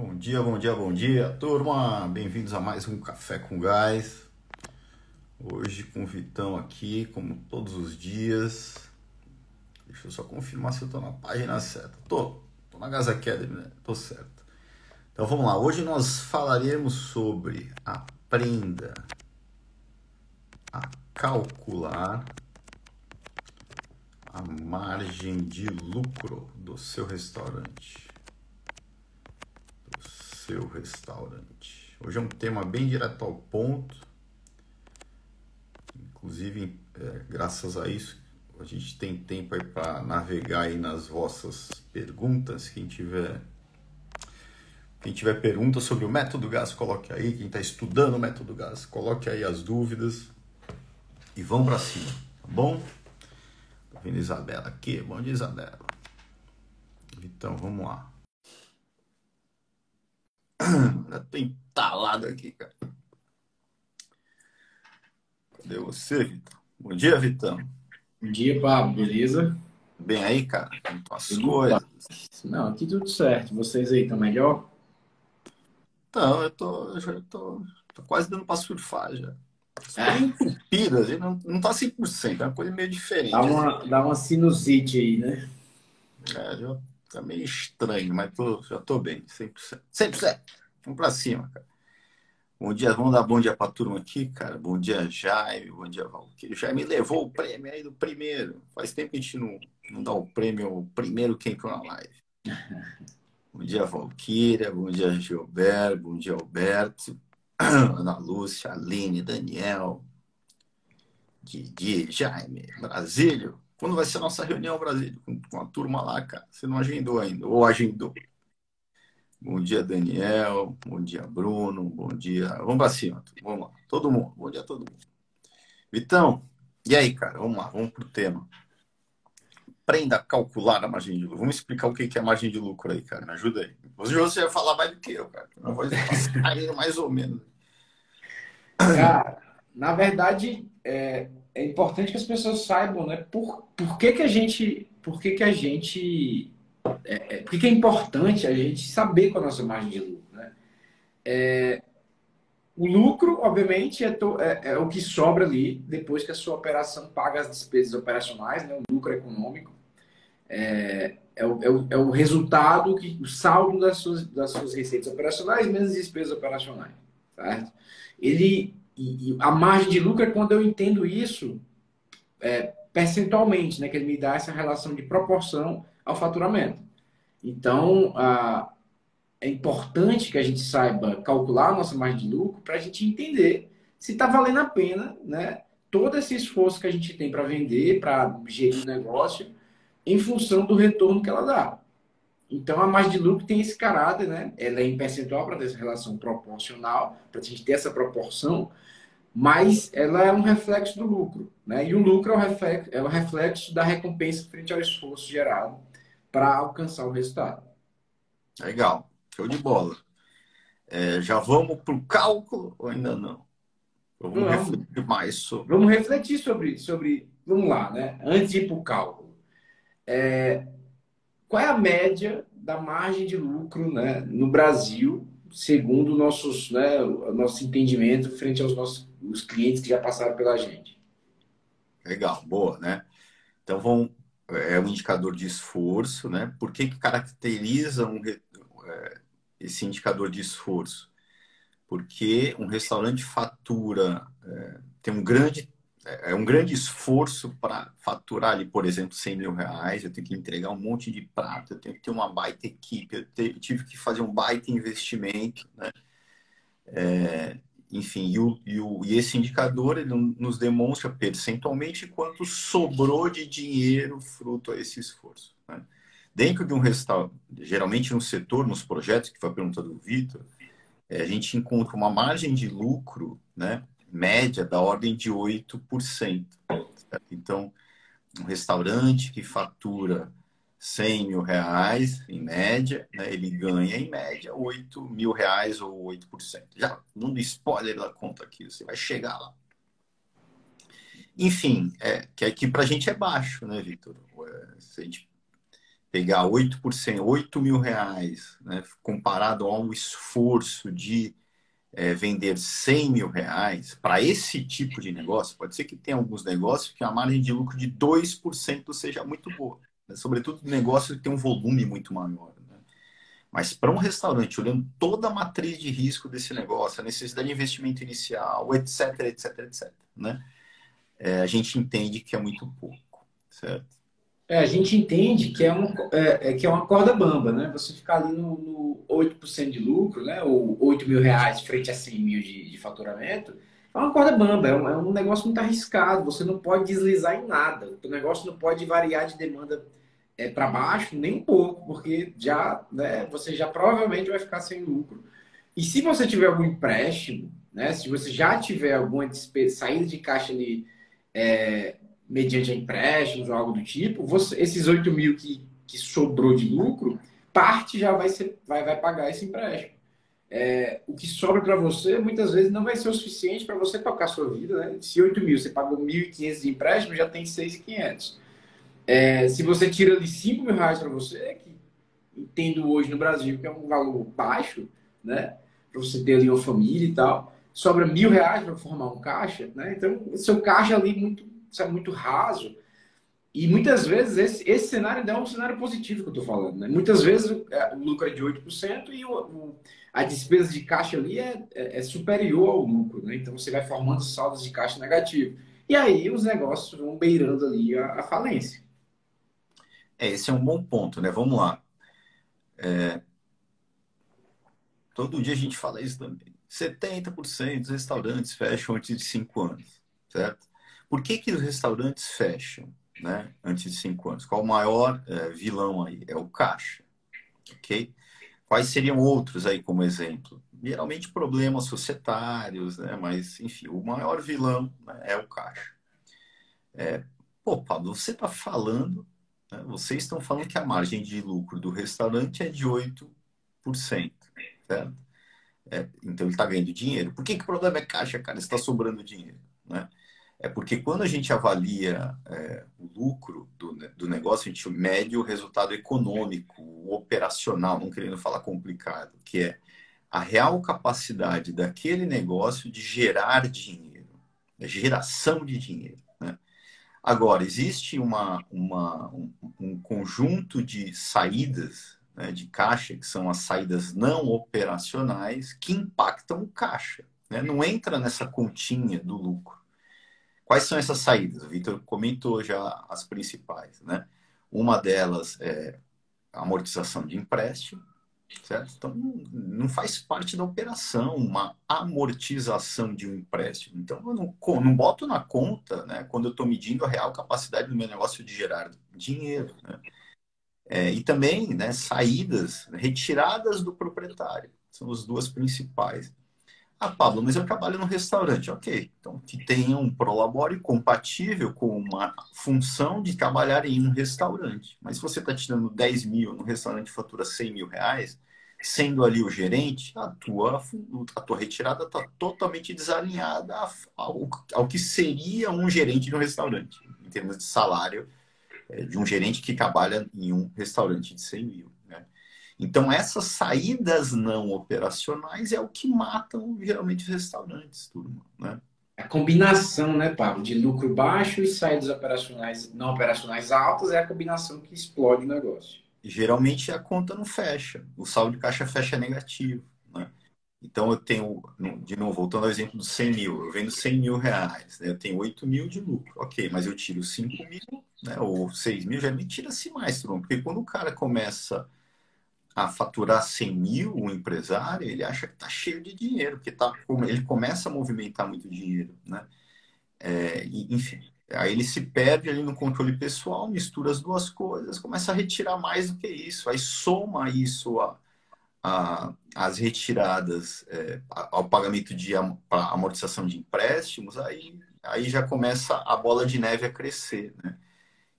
Bom dia, bom dia, bom dia, turma! Bem-vindos a mais um Café com Gás. Hoje com o Vitão aqui, como todos os dias. Deixa eu só confirmar se eu tô na página certa. Tô, tô na Gas Academy, né? Tô certo. Então vamos lá, hoje nós falaremos sobre aprenda a calcular a margem de lucro do seu restaurante seu restaurante. Hoje é um tema bem direto ao ponto. Inclusive, é, graças a isso, a gente tem tempo aí para navegar aí nas vossas perguntas. Quem tiver quem tiver perguntas sobre o método gás, coloque aí. Quem está estudando o método gás, coloque aí as dúvidas e vão para cima, tá bom? Tô vendo Isabela aqui. Bom dia, Isabela. Então, vamos lá. Tô entalado aqui, cara. Cadê você, Vitão? Bom dia, Vitão. Bom dia, Pablo. Beleza? Bem aí, cara? Como estão as coisas? Não, aqui tudo certo. Vocês aí estão melhor? Então, eu tô, eu já tô, tô quase dando para surfar já. É. Entupidas, não, não tá 100%, é uma coisa meio diferente. Dá uma, dá uma sinusite aí, né? É, já Tá meio estranho, mas tô, já tô bem, 100%. 100%. Vamos pra cima, cara. Bom dia, vamos dar bom dia pra turma aqui, cara. Bom dia, Jaime. Bom dia, Valquírio. Jaime levou o prêmio aí do primeiro. Faz tempo que a gente não, não dá o prêmio ao primeiro quem entrou na live. Bom dia, Valquíria. Bom dia, Gilberto. Bom dia, Alberto. Ana Lúcia, Aline, Daniel, Didi, Jaime, Brasílio. Quando vai ser a nossa reunião, Brasília? Com a turma lá, cara. Você não agendou ainda, ou agendou. Bom dia, Daniel. Bom dia, Bruno. Bom dia. Vamos para cima. Vamos lá. Todo mundo. Bom dia a todo mundo. Vitão, e aí, cara? Vamos lá, vamos pro tema. Aprenda a calcular a margem de lucro. Vamos explicar o que é margem de lucro aí, cara. Me ajuda aí. Hoje você vai falar mais do que eu, cara. Minha voz tá mais ou menos. Cara, na verdade, é, é importante que as pessoas saibam, né? Por, por que, que a gente. Por que, que a gente. É, é, por que, que é importante a gente saber qual é a nossa margem de lucro, né? É, o lucro, obviamente, é, to, é, é, o que sobra ali depois que a sua operação paga as despesas operacionais, né? O lucro econômico. É, é, o, é, o, é o resultado, que, o saldo das suas, das suas receitas operacionais menos despesas operacionais, certo? Ele, e, e, a margem de lucro é quando eu entendo isso é, percentualmente, né? Que ele me dá essa relação de proporção ao faturamento. Então, a, é importante que a gente saiba calcular a nossa margem de lucro para a gente entender se está valendo a pena, né? Todo esse esforço que a gente tem para vender, para gerir o negócio, em função do retorno que ela dá. Então, a margem de lucro tem esse caráter, né? Ela é em percentual para ter essa relação proporcional, para a gente ter essa proporção, mas ela é um reflexo do lucro. Né? E o lucro é o reflexo, é o reflexo da recompensa frente ao esforço gerado para alcançar o resultado. Legal, show de bola. É, já vamos para o cálculo ou ainda não? Vamos, vamos refletir mais sobre. Vamos refletir sobre, sobre. Vamos lá, né? Antes de ir para o cálculo. É, qual é a média da margem de lucro né, no Brasil, segundo nossos, né, o nosso entendimento frente aos nossos os clientes que já passaram pela gente. Legal, boa, né? Então vão é um indicador de esforço, né? Por que, que caracteriza um, é, esse indicador de esforço? Porque um restaurante fatura é, tem um grande é, é um grande esforço para faturar ali, por exemplo, 100 mil reais. Eu tenho que entregar um monte de prato, eu tenho que ter uma baita equipe, eu, te, eu tive que fazer um baita investimento, né? É, enfim, e, o, e, o, e, esse indicador ele nos demonstra percentualmente quanto sobrou de dinheiro fruto a esse esforço. Né? Dentro de um restaurante, geralmente no setor, nos projetos, que foi a pergunta do Vitor, é, a gente encontra uma margem de lucro né, média da ordem de 8%. Certo? Então, um restaurante que fatura 100 mil reais, em média, né, ele ganha, em média, 8 mil reais ou 8%. Já dando spoiler da conta aqui, você vai chegar lá. Enfim, é, que aqui para a gente é baixo, né, Vitor? É, se a gente pegar 8%, 8 mil reais, né, comparado ao esforço de é, vender 100 mil reais, para esse tipo de negócio, pode ser que tenha alguns negócios que a margem de lucro de 2% seja muito boa. Né? Sobretudo negócio que tem um volume muito maior. Né? Mas para um restaurante, olhando toda a matriz de risco desse negócio, a necessidade de investimento inicial, etc, etc, etc, né? É, a gente entende que é muito pouco, certo? É, a gente entende que é, um, é, é, que é uma corda bamba, né? Você ficar ali no, no 8% de lucro, né? Ou 8 mil reais frente a 100 mil de, de faturamento, é uma corda bamba, é um, é um, negócio muito arriscado. Você não pode deslizar em nada. O negócio não pode variar de demanda é, para baixo nem um pouco, porque já, né, você já provavelmente vai ficar sem lucro. E se você tiver algum empréstimo, né? Se você já tiver alguma despesa, saída de caixa ali é, mediante empréstimos ou algo do tipo, você, esses 8 mil que, que sobrou de lucro, parte já vai, ser, vai, vai pagar esse empréstimo. É, o que sobra para você muitas vezes não vai ser o suficiente para você tocar a sua vida. Né? Se 8 mil você pagou 1.500 de empréstimo, já tem 6.500. É, se você tira ali 5 mil reais para você, que entendo hoje no Brasil que é um valor baixo, né? para você ter ali uma família e tal, sobra mil reais para formar um caixa, né? então seu caixa ali muito isso é muito raso. E muitas vezes esse, esse cenário ainda é um cenário positivo que eu estou falando. Né? Muitas vezes o, é, o, lucro é de 8% e o, o, a despesa de caixa ali é, é, é superior ao lucro. Né? Então você vai formando saldos de caixa negativo. E aí os negócios vão beirando ali a, a falência. É, esse é um bom ponto, né? Vamos lá. É... Todo dia a gente fala isso também. 70% dos restaurantes fecham antes de 5 anos, certo? Por que, que os restaurantes fecham né, antes de cinco anos? Qual o maior é, vilão aí? É o caixa. Ok? Quais seriam outros aí como exemplo? Geralmente problemas societários, né? mas enfim, o maior vilão né, é o caixa. É, pô, Pablo, você está falando, né, vocês estão falando que a margem de lucro do restaurante é de 8%, certo? É, então ele está ganhando dinheiro. Por que, que o problema é caixa, cara? Está sobrando dinheiro? É porque quando a gente avalia é, o lucro do, do negócio, a gente mede o resultado econômico, operacional, não querendo falar complicado, que é a real capacidade daquele negócio de gerar dinheiro, a geração de dinheiro. Né? Agora, existe uma, uma, um, um conjunto de saídas né, de caixa, que são as saídas não operacionais, que impactam o caixa. Né? Não entra nessa continha do lucro. Quais são essas saídas? O Vitor comentou já as principais, né? Uma delas é amortização de empréstimo, certo? Então, não faz parte da operação uma amortização de um empréstimo. Então, eu não, não boto na conta, né, quando eu estou medindo a real capacidade do meu negócio de gerar dinheiro, né? É, e também né, saídas, retiradas do proprietário. São as duas principais. Ah, Pablo, mas eu trabalho no restaurante. Ok, então que tenha um prolabore compatível com uma função de trabalhar em um restaurante. Mas se você está tirando 10 mil no restaurante fatura 100 mil reais, sendo ali o gerente, a tua, a tua retirada está totalmente desalinhada ao, ao que seria um gerente de um restaurante, em termos de salário é, de um gerente que trabalha em um restaurante de 100 mil. Então, essas saídas não operacionais é o que matam geralmente os restaurantes, turma. Né? A combinação, né, Pablo, de lucro baixo e saídas operacionais não operacionais altas é a combinação que explode o negócio. geralmente a conta não fecha, o saldo de caixa fecha negativo. Né? Então eu tenho, de novo, voltando ao exemplo dos 100 mil, eu vendo 100 mil reais, né? eu tenho 8 mil de lucro, ok, mas eu tiro 5 mil, né? ou 6 mil, já me tira-se mais, turma, porque quando o cara começa a faturar 100 mil, um empresário, ele acha que está cheio de dinheiro, porque tá, ele começa a movimentar muito dinheiro, né? É, enfim, aí ele se perde ali no controle pessoal, mistura as duas coisas, começa a retirar mais do que isso, aí soma isso a, a as retiradas é, ao pagamento de amortização de empréstimos, aí, aí já começa a bola de neve a crescer, né?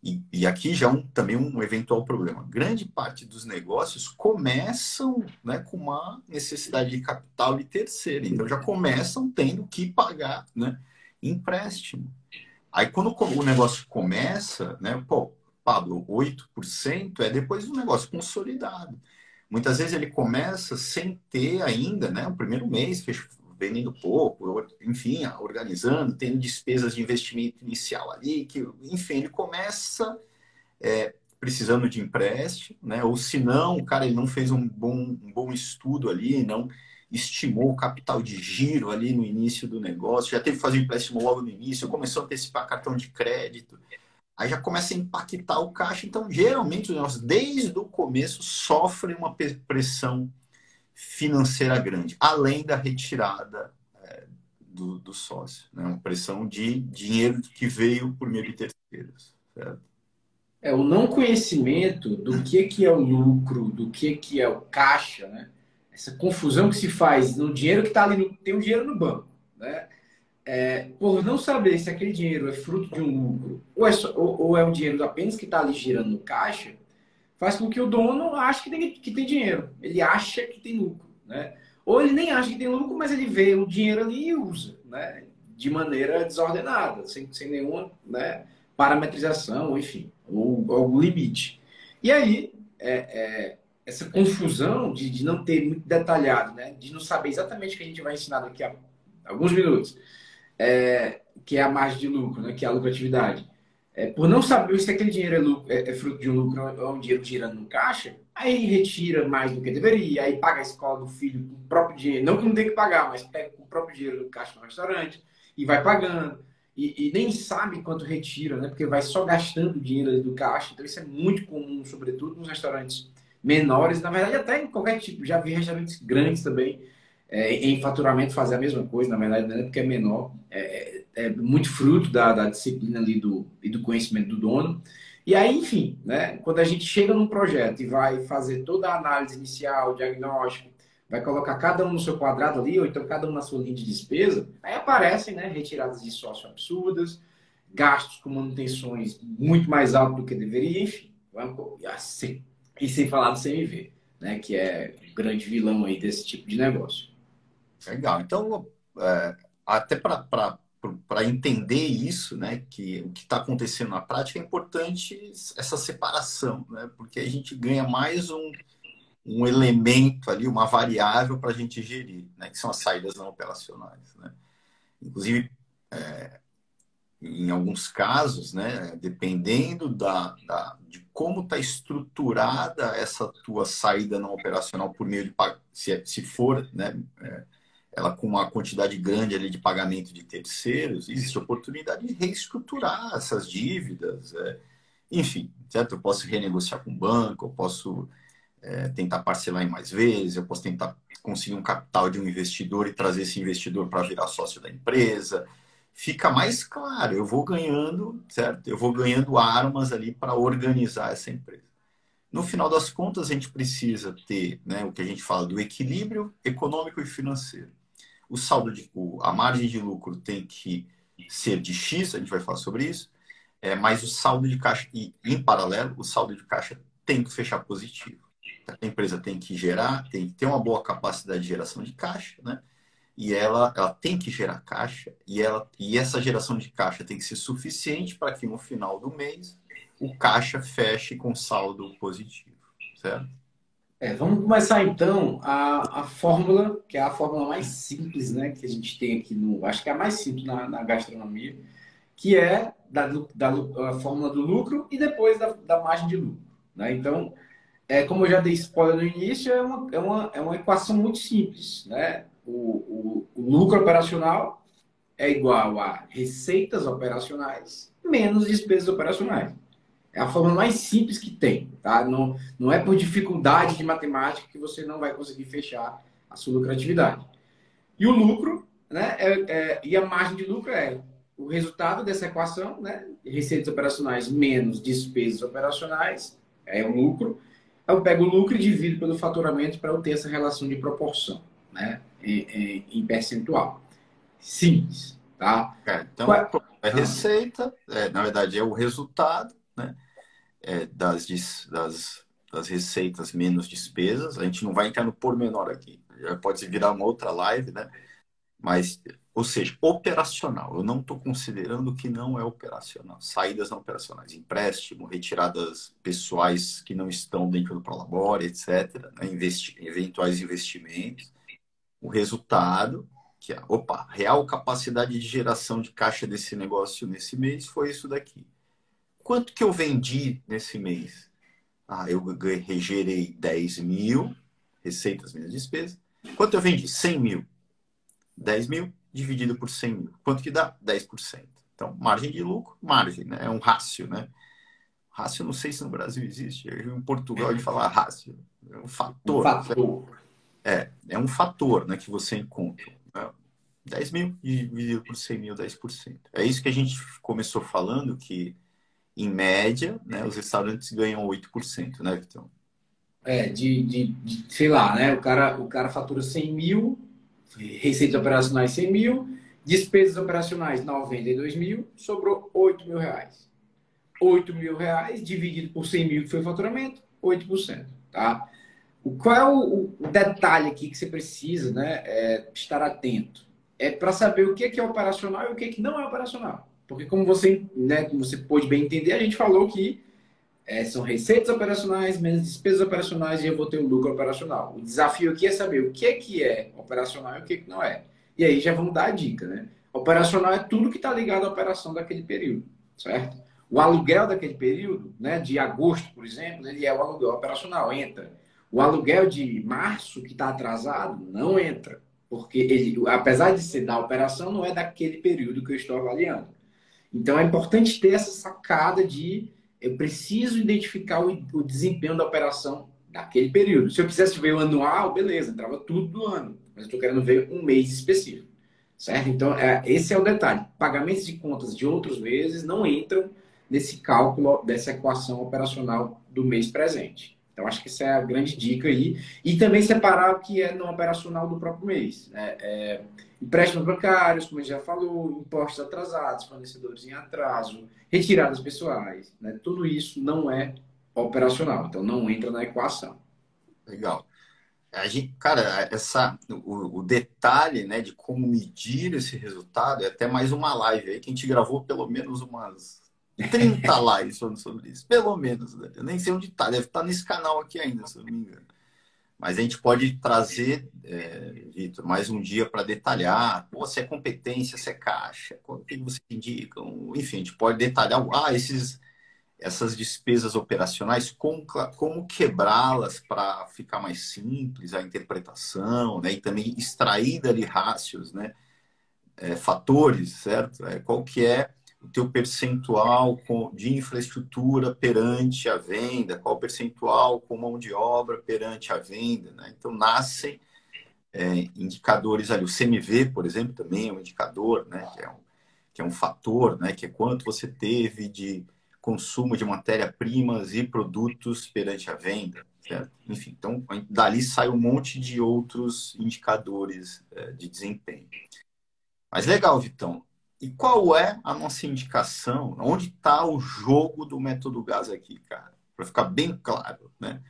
E, e aqui já um, também um eventual problema. Grande parte dos negócios começam né, com uma necessidade de capital de terceiro. Então já começam tendo que pagar né, empréstimo. Aí quando o negócio começa, né, pô, Pablo, 8% é depois do negócio consolidado. Muitas vezes ele começa sem ter ainda, né? O primeiro mês, vendendo pouco, enfim, organizando, tendo despesas de investimento inicial ali, que, enfim, ele começa é, precisando de empréstimo, né? Ou se não, o cara ele não fez um bom, um bom estudo ali, não estimou o capital de giro ali no início do negócio, já teve que fazer empréstimo logo no início, começou a antecipar cartão de crédito, aí já começa a impactar o caixa. Então, geralmente, os negócios, desde o começo, sofrem uma pressão financeira grande, além da retirada é, do, do, sócio. Né? Uma pressão de dinheiro que veio por meio de terceiros. Certo? É, o não conhecimento do que, que é o lucro, do que, que é o caixa, né? essa confusão que se faz no dinheiro que está ali, no, tem um dinheiro no banco. Né? É, por não saber se aquele dinheiro é fruto de um lucro ou é, só, ou, ou é um dinheiro apenas que está ali girando no caixa, faz com que o dono ache que tem, que tem dinheiro. Ele acha que tem lucro. Né? Ou ele nem acha que tem lucro, mas ele vê o dinheiro ali e usa. Né? De maneira desordenada, sem, sem nenhuma né, parametrização, enfim, ou algum limite. E aí, é, é, essa confusão de, de não ter muito detalhado, né? de não saber exatamente o que a gente vai ensinar daqui a alguns minutos, é, que é a margem de lucro, né? que é a lucratividade é, por não saber se aquele dinheiro é, lucro, é, é, fruto de um lucro ou é um dinheiro girando no caixa, aí retira mais do que deveria, aí paga a escola do filho com o próprio dinheiro, não que não tem que pagar, mas pega com o próprio dinheiro do caixa no restaurante e vai pagando. E, e, nem sabe quanto retira, né? Porque vai só gastando dinheiro do caixa. Então isso é muito comum, sobretudo nos restaurantes menores, na verdade até em qualquer tipo. Já vi restaurantes grandes também é, em faturamento fazer a mesma coisa, na verdade, né? porque é menor. É, é muito fruto da, da disciplina ali do, e do conhecimento do dono. E aí, enfim, né, quando a gente chega num projeto e vai fazer toda a análise inicial, diagnóstico, vai colocar cada um no seu quadrado ali, ou então cada um na sua linha de despesa, aí aparecem né, retiradas de sócio absurdas, gastos com manutenções muito mais altos do que deveria, enfim. Assim, e sem falar do CMV, né, que é o grande vilão aí desse tipo de negócio. Legal. Então, é, até para para entender isso, né, que o que está acontecendo na prática é importante essa separação, né, porque a gente ganha mais um, um elemento ali, uma variável para a gente gerir, né, que são as saídas não operacionais, né. Inclusive, é, em alguns casos, né, dependendo da, da de como está estruturada essa tua saída não operacional por meio de se, se for, né, é, ela com uma quantidade grande ali de pagamento de terceiros, existe oportunidade de reestruturar essas dívidas. É, enfim, certo? Eu posso renegociar com o banco, eu posso é, tentar parcelar em mais vezes, eu posso tentar conseguir um capital de um investidor e trazer esse investidor para virar sócio da empresa. Fica mais claro, eu vou ganhando, certo? Eu vou ganhando armas ali para organizar essa empresa. No final das contas, a gente precisa ter né, o que a gente fala do equilíbrio econômico e financeiro o saldo de a margem de lucro tem que ser de X, a gente vai falar sobre isso, é, mas o saldo de caixa, e em paralelo, o saldo de caixa tem que fechar positivo. A empresa tem que gerar, tem que ter uma boa capacidade de geração de caixa, né? E ela, ela tem que gerar caixa, e, ela, e essa geração de caixa tem que ser suficiente para que no final do mês o caixa feche com saldo positivo, certo? É, vamos começar então a, a fórmula, que é a fórmula mais simples, né, que a gente tem aqui no, acho que é a mais simples na, na gastronomia, que é da, da a fórmula do lucro e depois da, da margem de lucro. Né? Então, é, como eu já dei spoiler no início, é uma, é uma, é uma equação muito simples. Né? O, o, o lucro operacional é igual a receitas operacionais menos despesas operacionais. É a forma mais simples que tem, tá? Não, não é por dificuldade de matemática que você não vai conseguir fechar a sua lucratividade. E o lucro, né? É, é, e a margem de lucro é o resultado dessa equação, né? Receitas operacionais menos despesas operacionais é o lucro. Eu pego o lucro e divido pelo faturamento para eu ter essa relação de proporção, né? Em, em, em percentual. Simples, tá? É, então, é, é receita, é, na verdade, é o resultado né? É, das, das, das receitas menos despesas. A gente não vai entrar no pormenor aqui. Já pode virar uma outra live, né? Mas, ou seja, operacional. Eu não estou considerando que não é operacional. Saídas não operacionais, empréstimo, retiradas pessoais que não estão dentro do Prolabore, etc. Né? Investi eventuais investimentos. O resultado, que é, opa, real capacidade de geração de caixa desse negócio nesse mês foi isso daqui. Quanto que eu vendi nesse mês? Ah, eu gerei 10 mil, receitas minhas despesas. Quanto eu vendi? 100 mil. 10 mil dividido por 100 mil. Quanto que dá? 10%. Então, margem de lucro, margem, né? É um rácio, né? Rácio, não sei se no Brasil existe. Em Portugal, ele fala rácio. É um fator. Um fator. É, é um fator né, que você encontra. Né? 10 mil dividido por 100 mil, 10%. É isso que a gente começou falando, que em média, né, os restaurantes ganham 8%, né, Vitão? É, de, de, de, sei lá, né? O cara, o cara fatura 100 mil, receitas operacionais 100 mil, despesas operacionais 92 mil, sobrou 8 mil reais. 8 mil reais dividido por 100 mil que foi o faturamento, 8%, tá? Qual é o, o detalhe aqui que você precisa né, é estar atento? É para saber o que é, que é operacional e o que, é que não é operacional. Porque como você, né, como você pôde bem entender, a gente falou que é, são receitas operacionais menos despesas operacionais e eu vou ter o lucro operacional. O desafio aqui é saber o que é que é operacional e o que, é que não é. E aí já vamos dar a dica, né? Operacional é tudo que está ligado à operação daquele período, certo? O aluguel daquele período, né, de agosto, por exemplo, ele é o aluguel operacional, entra. O aluguel de março, que está atrasado, não entra. Porque ele, apesar de ser da operação, não é daquele período que eu estou avaliando. Então é importante ter essa sacada de eu preciso identificar o, o desempenho da operação daquele período. Se eu quisesse ver o anual, beleza, entrava tudo do ano. Mas eu estou querendo ver um mês específico. Certo? Então, é, esse é o detalhe. Pagamentos de contas de outros meses não entram nesse cálculo dessa equação operacional do mês presente. Então, acho que essa é a grande dica aí. E também separar o que é não operacional do próprio mês. Né? É, empréstimos bancários, como a gente já falou, impostos atrasados, fornecedores em atraso, retiradas pessoais, né? Tudo isso não é operacional, então não entra na equação. Legal. A gente, cara, essa, o, o, detalhe né, de como medir esse resultado é até mais uma live aí que a gente gravou pelo menos umas 30 lives falando sobre isso. Pelo menos, né? Eu nem sei onde está, deve estar tá nesse canal aqui ainda, se eu não me engano. Mas a gente pode trazer, é, Vitor, mais um dia para detalhar pô, se é competência, se é caixa, o que você indica. Enfim, a gente pode detalhar ah, esses, essas despesas operacionais, como, como quebrá-las para ficar mais simples a interpretação, né? e também extrair dali rácios, né? É, fatores, certo? É, qual que é o teu percentual de infraestrutura perante a venda, qual o percentual com mão de obra perante a venda. Né? Então, nascem é, indicadores ali. O CMV, por exemplo, também é um indicador, né? que, é um, que é um fator, né? que é quanto você teve de consumo de matéria-primas e produtos perante a venda. Certo? Enfim, então, dali sai um monte de outros indicadores é, de desempenho. Mas legal, Vitão. E qual é a nossa indicação? Onde está o jogo do método gás aqui, cara? Para ficar bem claro, né?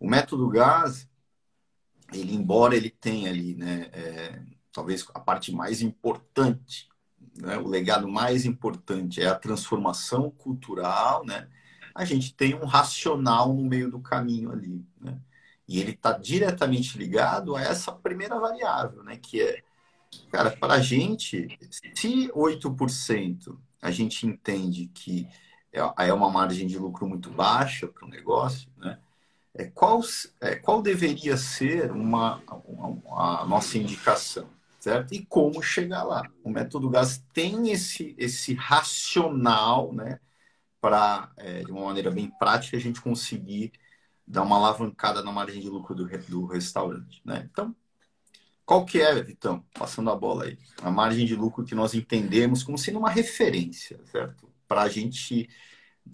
O método gás, ele, embora ele tenha ali, né, é, talvez a parte mais importante, né, o legado mais importante é a transformação cultural, né? A gente tem um racional no meio do caminho ali, né? E ele está diretamente ligado a essa primeira variável, né? Que é Cara, para a gente, se 8% a gente entende que é, é uma margem de lucro muito baixa para o negócio, né? É, qual, é, qual deveria ser uma, uma, a nossa indicação, certo? E como chegar lá? O método GAS tem esse, esse racional, né? Para, é, de uma maneira bem prática, a gente conseguir dar uma alavancada na margem de lucro do, do restaurante, né? Então, qual que é, Vitão, passando a bola aí, a margem de lucro que nós entendemos como sendo uma referência, certo? Para a gente,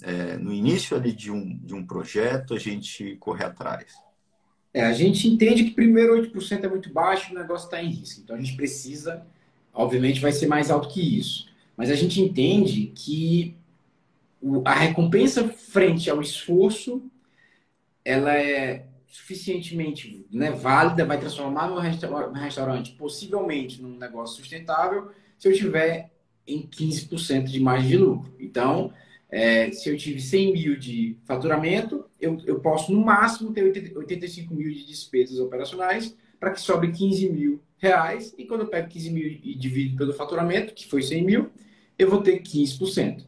é, no início ali de um, de um projeto, a gente correr atrás. É, a gente entende que primeiro 8% é muito baixo, o negócio está em risco. Então a gente precisa, obviamente vai ser mais alto que isso. Mas a gente entende que a recompensa frente ao esforço, ela é suficientemente né, válida, vai transformar meu restaurante possivelmente num negócio sustentável se eu tiver em 15% de margem de lucro. Então, é, se eu tive 100 mil de faturamento, eu, eu posso no máximo ter 85 mil de despesas operacionais para que sobre 15 mil reais. E quando eu pego 15 mil e divido pelo faturamento, que foi 100 mil, eu vou ter 15%.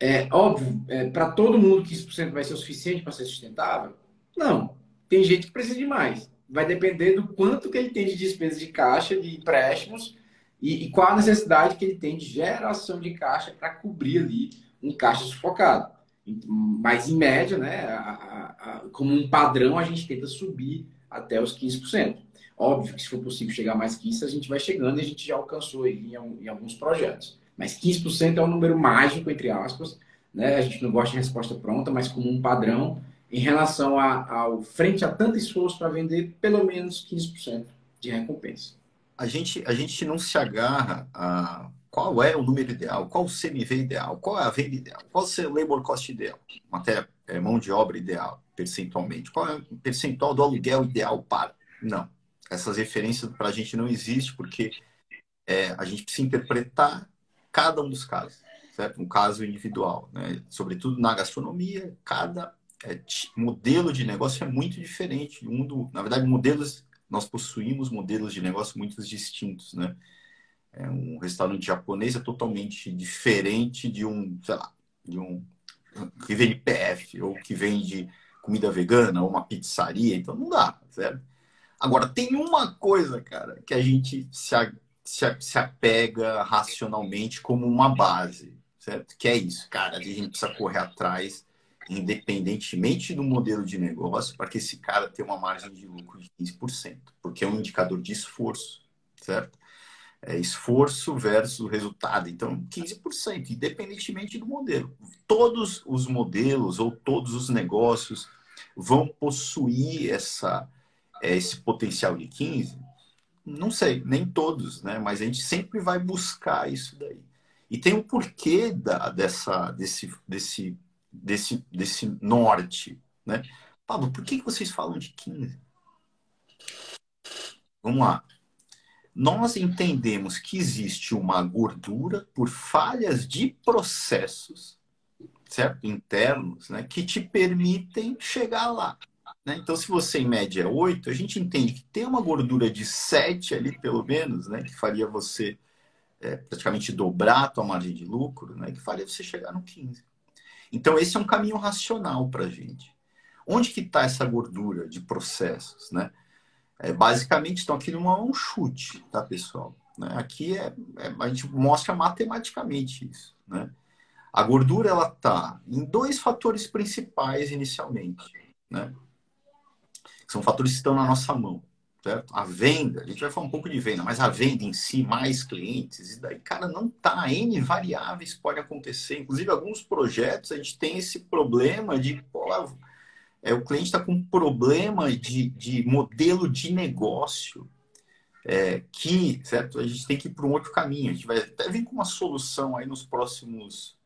É óbvio, é, para todo mundo 15% vai ser o suficiente para ser sustentável? Não. Tem gente que precisa de mais. Vai depender do quanto que ele tem de despesa de caixa, de empréstimos e, e qual a necessidade que ele tem de geração de caixa para cobrir ali um caixa sufocado. Mas, em média, né, a, a, a, como um padrão, a gente tenta subir até os 15%. Óbvio que se for possível chegar mais que isso, a gente vai chegando e a gente já alcançou em, em alguns projetos. Mas 15% é um número mágico, entre aspas. Né? A gente não gosta de resposta pronta, mas como um padrão em relação a, ao frente a tanto esforço para vender, pelo menos 15% de recompensa. A gente, a gente não se agarra a qual é o número ideal, qual o CMV ideal, qual é a venda ideal, qual é o labor cost ideal, matéria, é, mão de obra ideal, percentualmente, qual é o percentual do aluguel ideal para. Não. Essas referências para a gente não existe porque é, a gente precisa interpretar cada um dos casos, certo? Um caso individual, né? Sobretudo na gastronomia, cada é, modelo de negócio é muito diferente. Um do, na verdade, modelos nós possuímos modelos de negócio muito distintos, né? É um restaurante japonês é totalmente diferente de um, sei lá, de um que vende PF ou que vende comida vegana ou uma pizzaria, então não dá, certo? Agora, tem uma coisa, cara, que a gente se, se, se apega racionalmente como uma base, certo? Que é isso, cara, a gente precisa correr atrás, independentemente do modelo de negócio, para que esse cara tenha uma margem de lucro de 15%, porque é um indicador de esforço, certo? É esforço versus resultado. Então, 15%, independentemente do modelo. Todos os modelos ou todos os negócios vão possuir essa, é, esse potencial de 15%? Não sei, nem todos, né? Mas a gente sempre vai buscar isso daí. E tem um porquê da, dessa, desse, desse, desse, desse norte, né? Pablo, por que vocês falam de 15? Vamos lá nós entendemos que existe uma gordura por falhas de processos, certo? Internos, né? Que te permitem chegar lá. Né? Então, se você em média é 8, a gente entende que tem uma gordura de 7 ali, pelo menos, né? Que faria você é, praticamente dobrar a tua margem de lucro, né? Que faria você chegar no 15. Então, esse é um caminho racional para a gente. Onde que está essa gordura de processos, né? É, basicamente, então aqui não é um chute, tá, pessoal? Né? Aqui é, é, a gente mostra matematicamente isso, né? A gordura, ela tá em dois fatores principais inicialmente, né? São fatores que estão na nossa mão, certo? A venda, a gente vai falar um pouco de venda, mas a venda em si, mais clientes, e daí, cara, não tá. N variáveis podem acontecer. Inclusive, alguns projetos a gente tem esse problema de, pô, é, o cliente está com um problema de, de modelo de negócio é, que, certo? A gente tem que ir para um outro caminho. A gente vai até vir com uma solução aí nos próximos,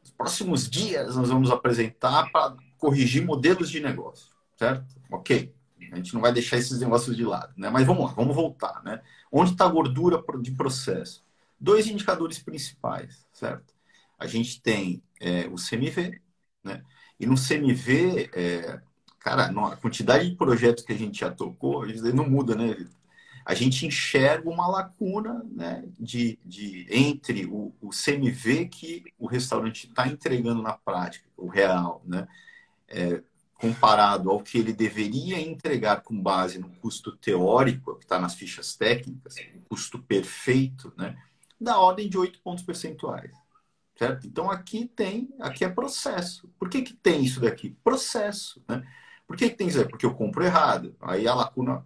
nos próximos dias. Nós vamos apresentar para corrigir modelos de negócio, certo? Ok. A gente não vai deixar esses negócios de lado, né? Mas vamos lá, vamos voltar, né? Onde está a gordura de processo? Dois indicadores principais, certo? A gente tem é, o CMV, né? E no CMV, é, cara, a quantidade de projetos que a gente já tocou, isso não muda, né? A gente enxerga uma lacuna né, de, de, entre o, o CMV que o restaurante está entregando na prática, o real, né? É, comparado ao que ele deveria entregar com base no custo teórico, que está nas fichas técnicas, o custo perfeito, né? da ordem de 8 pontos percentuais. Certo? Então aqui tem, aqui é processo. Por que, que tem isso daqui? Processo. Né? Por que, que tem isso aí? Porque eu compro errado. Aí a lacuna.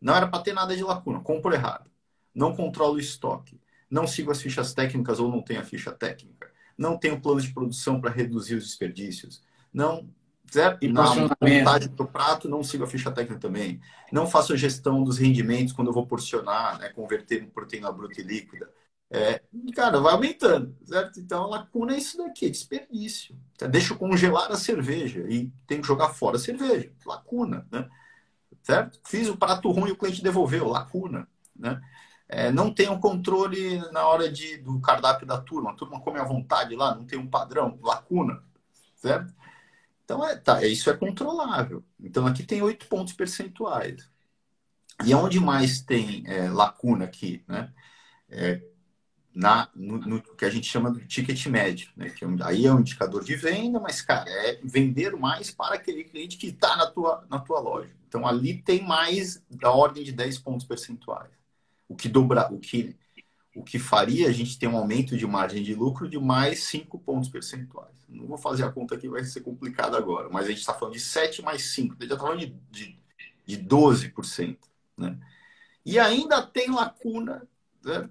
Não era para ter nada de lacuna, compro errado. Não controlo o estoque. Não sigo as fichas técnicas ou não tenho a ficha técnica. Não tenho plano de produção para reduzir os desperdícios. Não. Certo? E na montagem do prato, não sigo a ficha técnica também. Não faço a gestão dos rendimentos quando eu vou porcionar, né, converter em proteína bruta e líquida é, cara, vai aumentando, certo? Então a lacuna é isso daqui, é desperdício. Deixa eu congelar a cerveja e tem que jogar fora a cerveja, lacuna, né? Certo? Fiz o prato ruim e o cliente devolveu, lacuna, né? É, não tem um controle na hora de, do cardápio da turma, a turma come à vontade lá, não tem um padrão, lacuna, certo? Então, é, tá, isso é controlável. Então, aqui tem oito pontos percentuais. E onde mais tem é, lacuna aqui, né? É, na, no, no, que a gente chama de ticket médio, né? Que é aí é um indicador de venda, mas, cara, é vender mais para aquele cliente que está na tua, na tua loja. Então, ali tem mais da ordem de 10 pontos percentuais. O que dobra, o que, o que faria a gente ter um aumento de margem de lucro de mais 5 pontos percentuais. Não vou fazer a conta aqui, vai ser complicado agora, mas a gente está falando de 7 mais 5, a gente está falando de, de, de 12%. Né? E ainda tem lacuna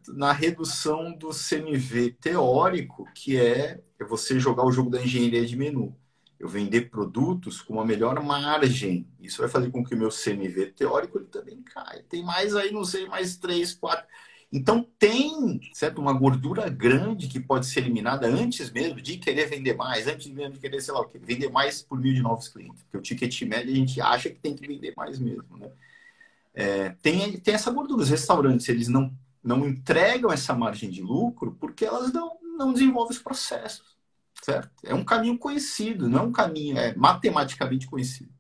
na redução do CMV teórico, que é, é você jogar o jogo da engenharia de menu. Eu vender produtos com uma melhor margem. Isso vai fazer com que o meu CMV teórico ele também caia. Tem mais aí, não sei, mais 3, 4. Então tem certo, uma gordura grande que pode ser eliminada antes mesmo de querer vender mais, antes mesmo de querer, sei lá o quê, vender mais por mil de novos clientes. Porque o ticket médio a gente acha que tem que vender mais mesmo. Né? É, tem, tem essa gordura. Os restaurantes, eles não não entregam essa margem de lucro porque elas não, não desenvolvem os processos, certo? É um caminho conhecido, não é um caminho é matematicamente conhecido,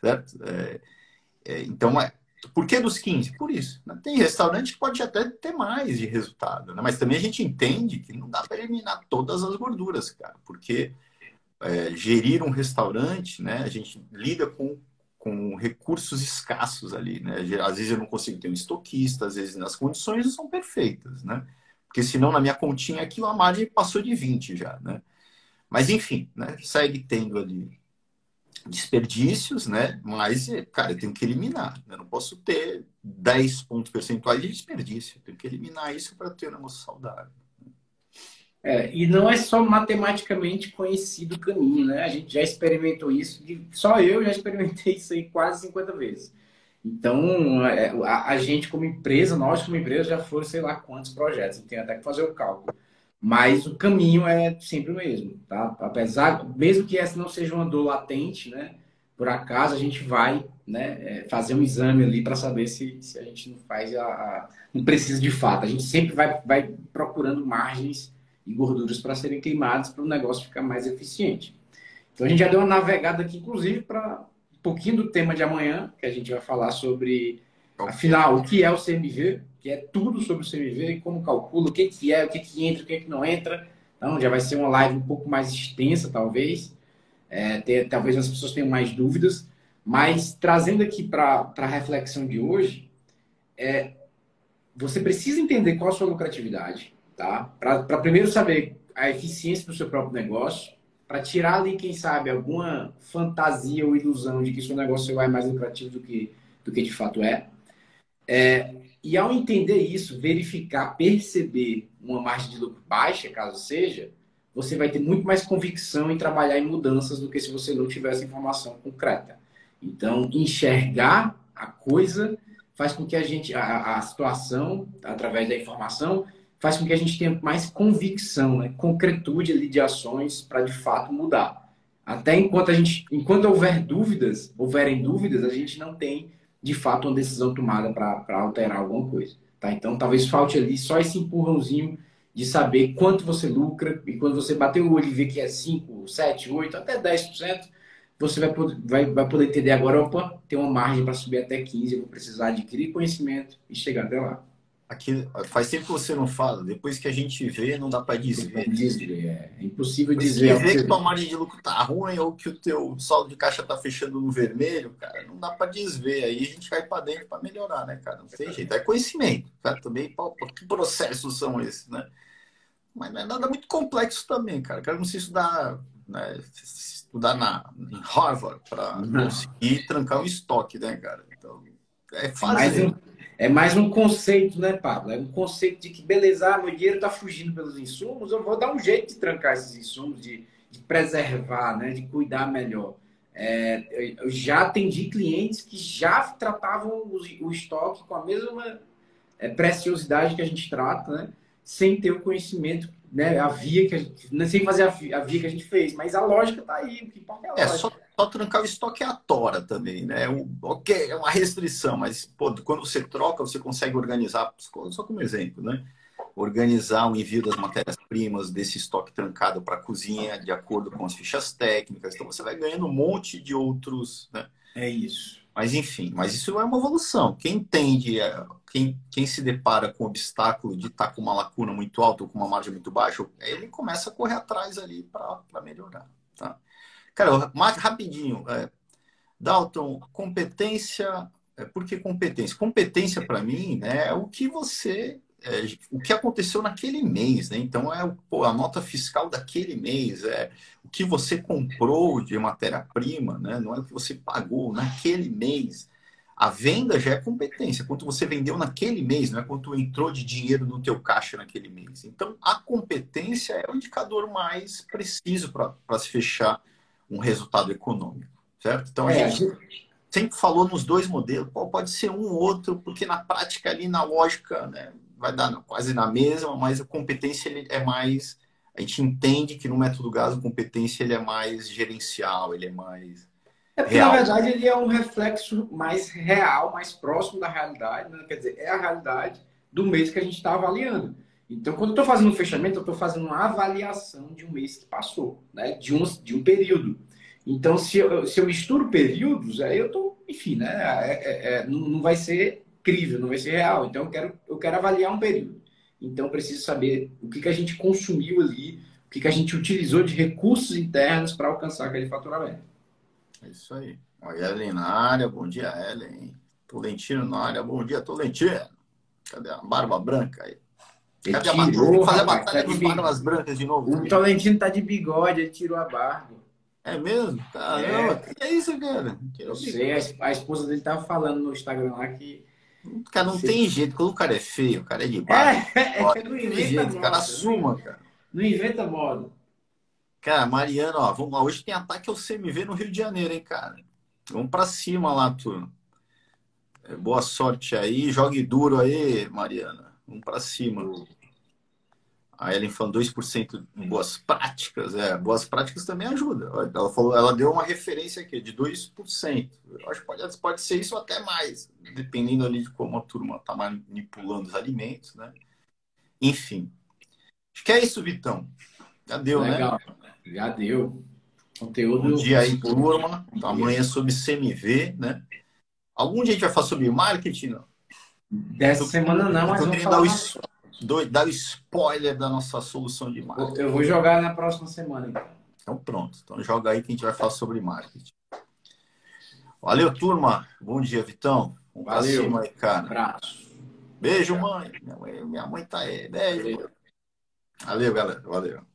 certo? É, é, então, é, por que dos 15? Por isso. Né? Tem restaurante que pode até ter mais de resultado, né? mas também a gente entende que não dá para eliminar todas as gorduras, cara, porque é, gerir um restaurante, né, a gente lida com com recursos escassos ali, né? Às vezes eu não consigo ter um estoquista, às vezes as condições não são perfeitas, né? Porque senão na minha continha aqui a margem passou de 20 já, né? Mas enfim, né? Segue tendo ali desperdícios, né? Mas, cara, eu tenho que eliminar. Eu não posso ter 10 pontos percentuais de desperdício. Eu tenho que eliminar isso para ter um negócio saudável. É, e não é só matematicamente conhecido o caminho, né? A gente já experimentou isso, só eu já experimentei isso aí quase 50 vezes. Então, é, a, a, gente como empresa, nós como empresa já foram sei lá quantos projetos, tem até que fazer o cálculo. Mas o caminho é sempre o mesmo, tá? Apesar, mesmo que essa não seja uma dor latente, né? Por acaso a gente vai né, é, fazer um exame ali para saber se, se a gente não faz a, a, não precisa de fato. A gente sempre vai, vai procurando margens e gorduras para serem queimadas para o negócio ficar mais eficiente. Então a gente já deu uma navegada aqui, inclusive, para um pouquinho do tema de amanhã, que a gente vai falar sobre, afinal, o que é o CMV, que é tudo sobre o CMV, como calcula, o que, que é, o que, que entra, o que, que não entra. Então já vai ser uma live um pouco mais extensa, talvez. É, ter, talvez as pessoas tenham mais dúvidas. Mas trazendo aqui para a reflexão de hoje, é, você precisa entender qual a sua lucratividade, tá? Para primeiro saber a eficiência do seu próprio negócio, para tirar ali, quem sabe, alguma fantasia ou ilusão de que seu negócio vai mais lucrativo do que, do que de fato é. é. E ao entender isso, verificar, perceber uma margem de lucro baixa, caso seja, você vai ter muito mais convicção em trabalhar em mudanças do que se você não tivesse informação concreta. Então, enxergar a coisa faz com que a gente, a, a situação, através da informação, faz com que a gente tenha mais convicção, né? concretude ali de ações para de fato mudar. Até enquanto a gente, enquanto houver dúvidas, houverem dúvidas, a gente não tem de fato uma decisão tomada para alterar alguma coisa. Tá? Então talvez falte ali só esse empurrãozinho de saber quanto você lucra e quando você bater o olho e ver que é 5, 7, 8, até 10%, você vai poder, vai, vai poder entender agora, opa, tem uma margem para subir até 15, eu vou precisar adquirir conhecimento e chegar até lá. Aqui, faz tempo que você não fala. Depois que a gente vê, não dá para dizer. É, dizer, é. é impossível dizer. Se vê que tua margem de lucro tá ruim ou que o teu saldo de caixa tá fechando no vermelho, cara, não dá para desver. Aí a gente vai para dentro para melhorar, né, cara? Não tem jeito. É conhecimento, cara. Também, pô, que processos são esses, né? Mas não é nada muito complexo também, cara. Cara, não se estudar, né, estudar na, em Harvard para conseguir trancar um estoque, né, cara? Então, é fazer. É mais um conceito, né, Pablo? É um conceito de que, beleza, ah, meu dinheiro está fugindo pelos insumos, eu vou dar um jeito de trancar esses insumos, de, de preservar, né, de cuidar melhor. É, eu já atendi clientes que já tratavam o, o estoque com a mesma é, preciosidade que a gente trata, né? sem ter o conhecimento, né? A via que a gente, não sem fazer a via, a via que a gente fez, mas a lógica tá aí, o que importa é a É, só, só trancar o estoque é a tora também, né? O, ok, é uma restrição, mas pô, quando você troca, você consegue organizar, só como exemplo, né? Organizar o envio das matérias-primas desse estoque trancado para a cozinha de acordo com as fichas técnicas. Então você vai ganhando um monte de outros, né? É isso. Mas enfim, mas isso é uma evolução. Quem entende, é, quem, quem se depara com o obstáculo de estar com uma lacuna muito alta ou com uma margem muito baixa, ele começa a correr atrás ali para melhorar. Tá? Cara, mais rapidinho, é, Dalton, competência. É, por que competência? Competência para mim né, é o que você é, o que aconteceu naquele mês, né? Então é pô, a nota fiscal daquele mês, é o que você comprou de matéria-prima, né? Não é o que você pagou naquele mês. A venda já é competência, quanto você vendeu naquele mês, não é quanto entrou de dinheiro no teu caixa naquele mês. Então a competência é o indicador mais preciso para se fechar um resultado econômico, certo? Então a é, gente sempre falou nos dois modelos, pô, pode ser um ou outro, porque na prática ali na lógica, né? vai dar quase na mesma, mas a competência ele é mais. A gente entende que no método GAS a competência ele é mais gerencial, ele é mais. É porque, real. na verdade, ele é um reflexo mais real, mais próximo da realidade. Né? Quer dizer, é a realidade do mês que a gente está avaliando. Então, quando eu estou fazendo um fechamento, eu estou fazendo uma avaliação de um mês que passou, né? de, um, de um período. Então, se eu, se eu misturo períodos, aí eu estou, enfim, né? É, é, é, não, não vai ser crível, não vai ser real. Então eu quero, eu quero avaliar um período. Então eu preciso saber o que, que a gente consumiu ali, o que, que a gente utilizou de recursos internos para alcançar aquele faturamento. É isso aí. Olha, Ellen na área, bom dia, Ellen. Tolentino na área, bom dia, Tolentino. Cadê a barba branca aí? Cadê ele a tirou, fazer a batalha tá barbas brancas de novo. O Tolentino tá de bigode, ele tirou a barba. É mesmo? Caramba, é. que é isso, cara? Tirou eu sei, a, a esposa dele tava falando no Instagram lá que Cara, não tem jeito. Quando o cara é feio, o cara é de baixo. É, é, não inventa jeito, moda. O cara assuma, cara. Não inventa moda. Cara, Mariana, ó, vamos lá. Hoje tem ataque ao CMV no Rio de Janeiro, hein, cara? Vamos pra cima lá, turma. É, boa sorte aí. Jogue duro aí, Mariana. Vamos pra cima. A Ellen falou 2% em boas práticas. É, boas práticas também ajuda. Ela falou, ela deu uma referência aqui de 2%. Eu acho que pode, pode ser isso até mais, dependendo ali de como a turma está manipulando os alimentos, né? Enfim. Acho que é isso, Vitão. Já deu, né? Legal. né? Já deu. Conteúdo. Bom dia aí, turma. Amanhã é sobre CMV, né? Algum dia a gente vai falar sobre marketing? Não? Dessa semana não, mas vamos falar. Dar do, dar o spoiler da nossa solução de marketing. Eu vou jogar na próxima semana, então. Então pronto. Então joga aí que a gente vai falar sobre marketing. Valeu, turma. Bom dia, Vitão. Um Valeu. Cima cara. Um abraço. Beijo, mãe. Minha mãe, minha mãe tá aí. Beijo. Valeu, galera. Valeu.